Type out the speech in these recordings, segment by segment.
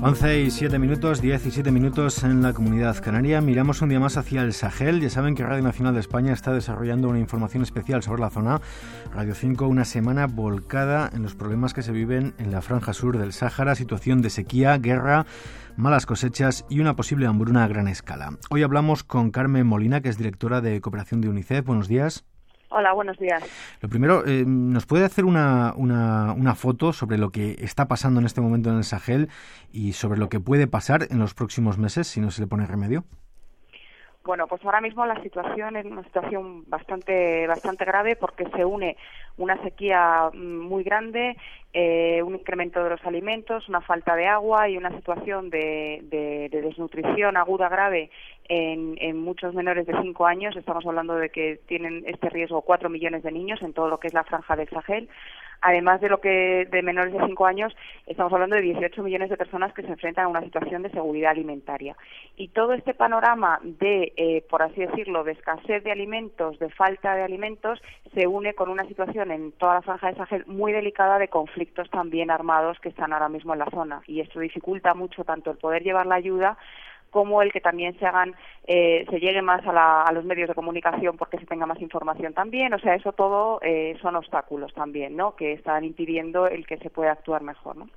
Once y siete minutos, 17 minutos en la comunidad canaria. Miramos un día más hacia el Sahel. Ya saben que Radio Nacional de España está desarrollando una información especial sobre la zona. Radio 5, una semana volcada en los problemas que se viven en la franja sur del Sáhara, situación de sequía, guerra, malas cosechas y una posible hambruna a gran escala. Hoy hablamos con Carmen Molina, que es directora de cooperación de UNICEF. Buenos días. Hola, buenos días. Lo primero, eh, ¿nos puede hacer una, una, una, foto sobre lo que está pasando en este momento en el Sahel y sobre lo que puede pasar en los próximos meses si no se le pone remedio? Bueno, pues ahora mismo la situación es una situación bastante bastante grave porque se une una sequía mm, muy grande, eh, un incremento de los alimentos, una falta de agua y una situación de, de, de desnutrición aguda grave en, muchos menores de cinco años. Estamos hablando de que tienen este riesgo cuatro millones de niños en todo lo que es la franja del Sahel. Además de lo que de menores de cinco años, estamos hablando de 18 millones de personas que se enfrentan a una situación de seguridad alimentaria. Y todo este panorama de, eh, por así decirlo, de escasez de alimentos, de falta de alimentos, se une con una situación en toda la franja de Sahel muy delicada de conflictos también armados que están ahora mismo en la zona. Y esto dificulta mucho tanto el poder llevar la ayuda como el que también se hagan, eh, se llegue más a, la, a, los medios de comunicación porque se tenga más información también. O sea, eso todo eh, son obstáculos también, ¿no? Que están impidiendo el que se pueda actuar mejor, ¿no?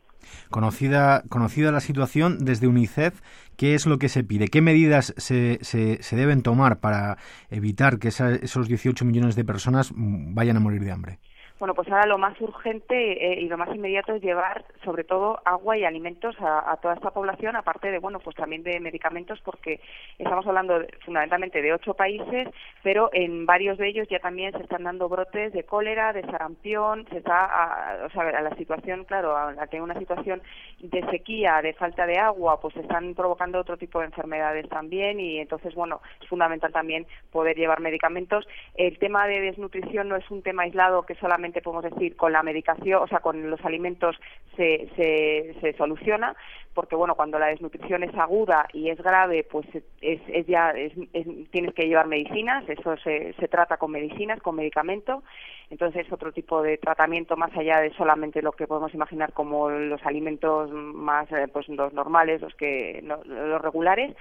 Conocida, conocida la situación desde UNICEF, ¿qué es lo que se pide? ¿Qué medidas se, se, se deben tomar para evitar que esa, esos 18 millones de personas vayan a morir de hambre? Bueno, pues ahora lo más urgente eh, y lo más inmediato es llevar, sobre todo, agua y alimentos a, toda esta población, aparte de, bueno, pues también de medicamentos, porque estamos hablando fundamentalmente de ocho países, pero en varios de ellos ya también se están dando brotes de cólera, de sarampión, se está, a, o sea, a la situación, claro, a, a que hay una situación de sequía, de falta de agua, pues se están provocando otro tipo de enfermedades también y entonces, bueno, es fundamental también poder llevar medicamentos. El tema de desnutrición no es un tema aislado que solamente podemos decir con la medicación, o sea, con los alimentos se, se, se soluciona, porque bueno, cuando la desnutrición es aguda y es grave, pues es, es ya es, es, tienes que llevar medicinas, eso se, se trata con medicinas, con medicamento, entonces es otro tipo de tratamiento más allá de solamente lo que podemos imaginar como los alimentos más eh, pues los normales, los que los regulares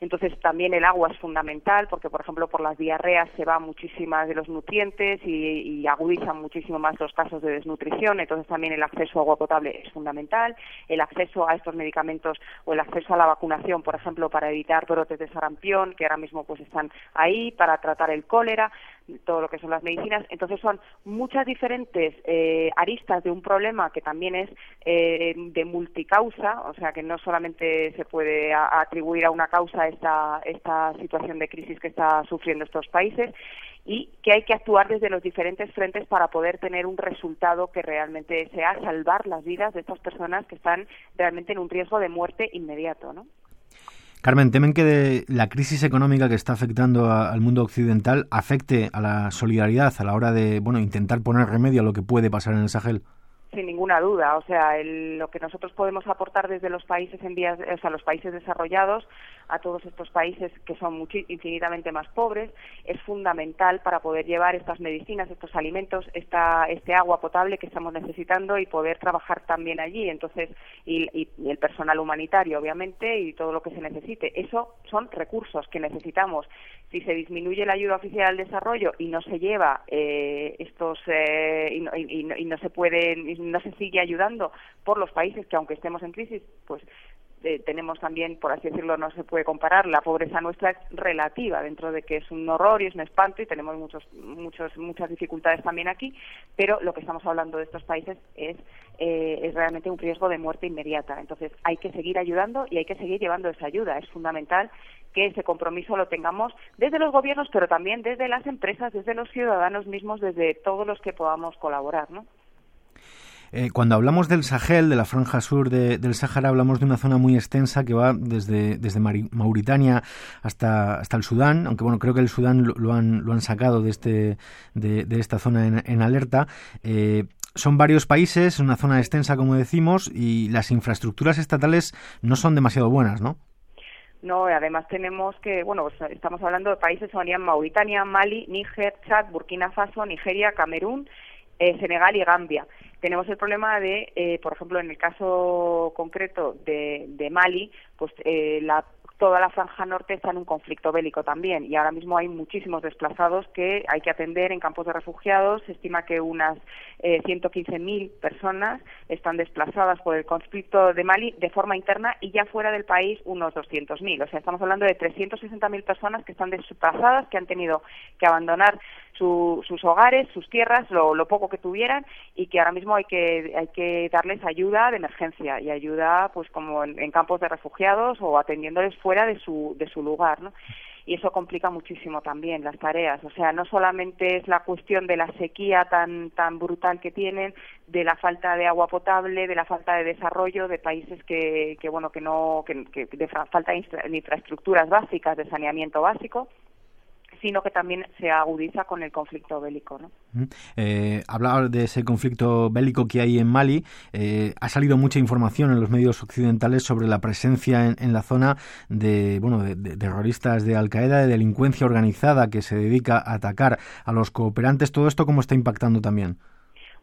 entonces también el agua es fundamental porque, por ejemplo, por las diarreas se van muchísimas de los nutrientes y, y, agudizan muchísimo más los casos de desnutrición. Entonces también el acceso a agua potable es fundamental. El acceso a estos medicamentos o el acceso a la vacunación, por ejemplo, para evitar brotes de sarampión que ahora mismo pues están ahí para tratar el cólera todo lo que son las medicinas. Entonces son muchas diferentes eh, aristas de un problema que también es eh, de multicausa, o sea que no solamente se puede atribuir a una causa esta, esta situación de crisis que está sufriendo estos países y que hay que actuar desde los diferentes frentes para poder tener un resultado que realmente sea salvar las vidas de estas personas que están realmente en un riesgo de muerte inmediato, ¿no? Carmen, temen que de la crisis económica que está afectando al mundo occidental afecte a la solidaridad a la hora de bueno intentar poner remedio a lo que puede pasar en el Sahel sin ninguna duda. O sea, el, lo que nosotros podemos aportar desde los países en vías, o sea, los países desarrollados a todos estos países que son infinitamente más pobres es fundamental para poder llevar estas medicinas, estos alimentos, esta, este agua potable que estamos necesitando y poder trabajar también allí. Entonces, y, y, el personal humanitario, obviamente, y todo lo que se necesite. Eso son recursos que necesitamos. Si se disminuye la ayuda oficial al desarrollo y no se lleva eh, estos eh, y, y, no se puede no se sigue ayudando por los países que aunque estemos en crisis, pues eh, tenemos también, por así decirlo, no se puede comparar, la pobreza nuestra es relativa, dentro de que es un horror y es un espanto y tenemos muchos, muchos, muchas dificultades también aquí, pero lo que estamos hablando de estos países es, eh, es realmente un riesgo de muerte inmediata. Entonces hay que seguir ayudando y hay que seguir llevando esa ayuda. Es fundamental que ese compromiso lo tengamos desde los gobiernos, pero también desde las empresas, desde los ciudadanos mismos, desde todos los que podamos colaborar, ¿no? Eh, cuando hablamos del Sahel, de la franja sur de, del Sáhara, hablamos de una zona muy extensa que va desde, desde Mauritania hasta, hasta el Sudán, aunque bueno, creo que el Sudán lo, lo han, lo han sacado de, este, de, de esta zona en, en alerta. Eh, son varios países, una zona extensa, como decimos, y las infraestructuras estatales no son demasiado buenas, ¿no? No, además tenemos que, bueno, pues, estamos hablando de países que serían Mauritania, Mali, Níger, Chad, Burkina Faso, Nigeria, Camerún, eh, Senegal y Gambia. Tenemos el problema de, eh, por ejemplo, en el caso concreto de, de Mali, pues eh, la toda la franja norte está en un conflicto bélico también y ahora mismo hay muchísimos desplazados que hay que atender en campos de refugiados. Se estima que unas eh, 115.000 personas están desplazadas por el conflicto de Mali de forma interna y ya fuera del país unos 200.000. O sea, estamos hablando de 360.000 personas que están desplazadas, que han tenido que abandonar sus hogares, sus tierras, lo, poco que tuvieran y que ahora mismo hay que hay que darles ayuda de emergencia y ayuda pues como en, campos de refugiados o atendiéndoles fuera de su de su lugar, ¿no? y eso complica muchísimo también las tareas. O sea, no solamente es la cuestión de la sequía tan tan brutal que tienen, de la falta de agua potable, de la falta de desarrollo de países que, que bueno que no que, que de falta de infraestructuras básicas, de saneamiento básico sino que también se agudiza con el conflicto bélico. ¿no? Eh, hablaba de ese conflicto bélico que hay en Mali. Eh, ha salido mucha información en los medios occidentales sobre la presencia en, la zona de, bueno, de, terroristas de Al Qaeda, de delincuencia organizada que se dedica a atacar a los cooperantes. ¿Todo esto cómo está impactando también?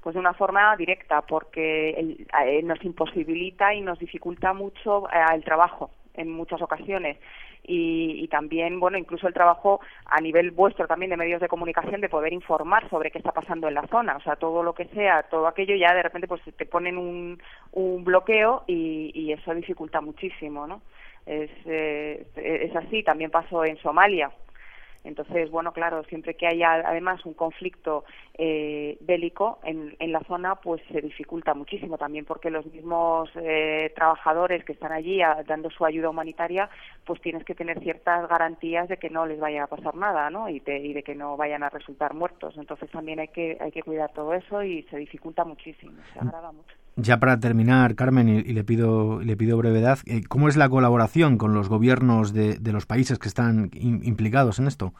Pues de una forma directa, porque eh, nos imposibilita y nos dificulta mucho eh, el trabajo en muchas ocasiones y, también, bueno, incluso el trabajo a nivel vuestro también de medios de comunicación de poder informar sobre qué está pasando en la zona, o sea, todo lo que sea, todo aquello ya de repente pues te ponen un, un bloqueo y, y eso dificulta muchísimo, ¿no? Es, eh, es así, también pasó en Somalia, entonces, bueno, claro, siempre que haya además un conflicto eh, bélico en, en, la zona, pues se dificulta muchísimo también porque los mismos eh, trabajadores que están allí dando su ayuda humanitaria, pues tienes que tener ciertas garantías de que no les vaya a pasar nada, ¿no? Y, y de que no vayan a resultar muertos. Entonces también hay que hay que cuidar todo eso y se dificulta muchísimo, se agrava mucho. Ya para terminar, Carmen, y, le pido le pido brevedad, eh, ¿cómo es la colaboración con los gobiernos de, de los países que están implicados en esto?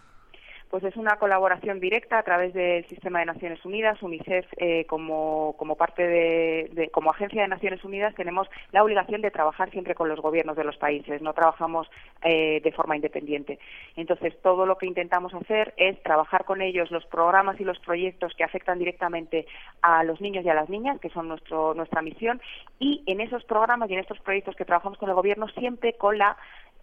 Pues es una colaboración directa a través del sistema de Naciones Unidas, UNICEF eh, como, como parte de, como agencia de Naciones Unidas tenemos la obligación de trabajar siempre con los gobiernos de los países, no trabajamos eh, de forma independiente. Entonces todo lo que intentamos hacer es trabajar con ellos los programas y los proyectos que afectan directamente a los niños y a las niñas, que son nuestro, nuestra misión, y en esos programas y en estos proyectos que trabajamos con el gobierno siempre con la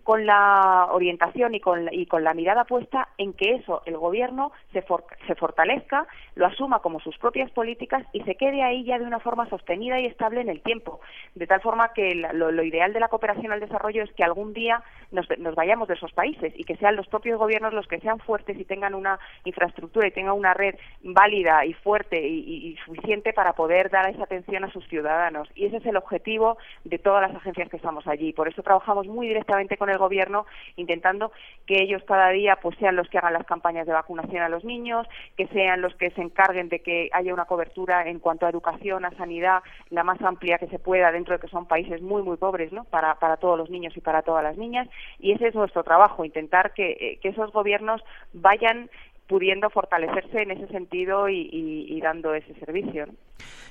con la orientación y con, y con la mirada puesta en que eso el gobierno se, se fortalezca, lo asuma como sus propias políticas y se quede ahí ya de una forma sostenida y estable en el tiempo. De tal forma que lo, ideal de la cooperación al desarrollo es que algún día nos, vayamos de esos países y que sean los propios gobiernos los que sean fuertes y tengan una infraestructura y tengan una red válida y fuerte y, y suficiente para poder dar esa atención a sus ciudadanos. Y ese es el objetivo de todas las agencias que estamos allí. Por eso trabajamos muy directamente con el gobierno intentando que ellos cada día pues sean los que hagan las campañas de vacunación a los niños, que sean los que se encarguen de que haya una cobertura en cuanto a educación, a sanidad, la más amplia que se pueda dentro de que son países muy muy pobres, ¿no? Para, para todos los niños y para todas las niñas y ese es nuestro trabajo, intentar que, eh, que esos gobiernos vayan pudiendo fortalecerse en ese sentido y, y, dando ese servicio.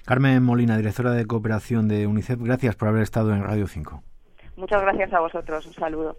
Carmen Molina, directora de cooperación de UNICEF, gracias por haber estado en Radio 5. Muchas gracias a vosotros. Un saludo.